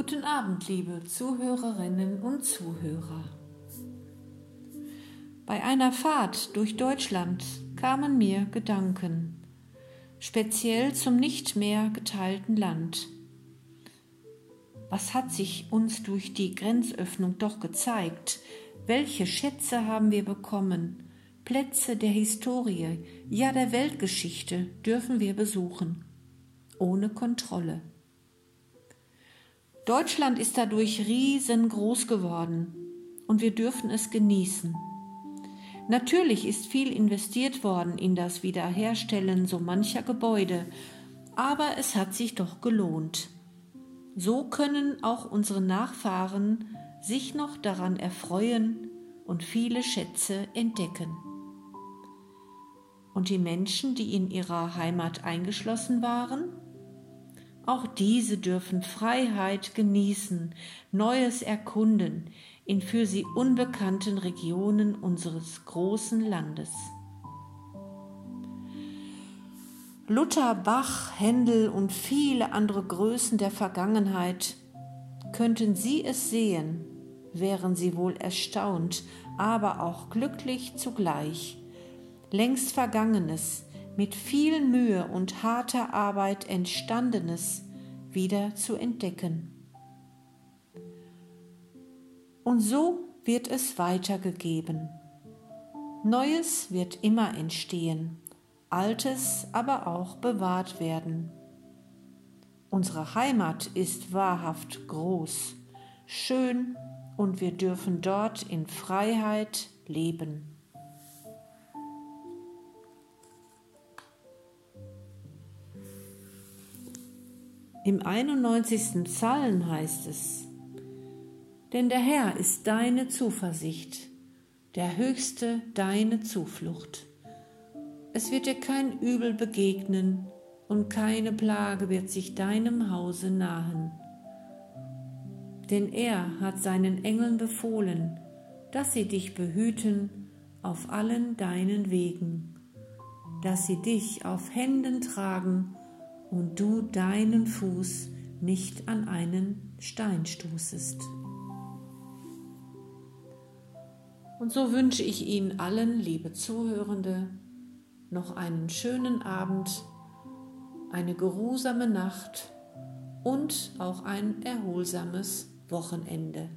Guten Abend, liebe Zuhörerinnen und Zuhörer. Bei einer Fahrt durch Deutschland kamen mir Gedanken, speziell zum nicht mehr geteilten Land. Was hat sich uns durch die Grenzöffnung doch gezeigt? Welche Schätze haben wir bekommen? Plätze der Historie, ja der Weltgeschichte dürfen wir besuchen, ohne Kontrolle. Deutschland ist dadurch riesengroß geworden und wir dürfen es genießen. Natürlich ist viel investiert worden in das Wiederherstellen so mancher Gebäude, aber es hat sich doch gelohnt. So können auch unsere Nachfahren sich noch daran erfreuen und viele Schätze entdecken. Und die Menschen, die in ihrer Heimat eingeschlossen waren, auch diese dürfen Freiheit genießen, Neues erkunden, in für sie unbekannten Regionen unseres großen Landes. Luther, Bach, Händel und viele andere Größen der Vergangenheit, könnten sie es sehen, wären sie wohl erstaunt, aber auch glücklich zugleich. Längst Vergangenes, mit viel Mühe und harter Arbeit entstandenes wieder zu entdecken. Und so wird es weitergegeben. Neues wird immer entstehen, Altes aber auch bewahrt werden. Unsere Heimat ist wahrhaft groß, schön und wir dürfen dort in Freiheit leben. Im 91. Psalm heißt es, denn der Herr ist deine Zuversicht, der Höchste deine Zuflucht. Es wird dir kein Übel begegnen und keine Plage wird sich deinem Hause nahen. Denn er hat seinen Engeln befohlen, dass sie dich behüten auf allen deinen Wegen, dass sie dich auf Händen tragen und du deinen Fuß nicht an einen Stein stoßest. Und so wünsche ich Ihnen allen, liebe Zuhörende, noch einen schönen Abend, eine geruhsame Nacht und auch ein erholsames Wochenende.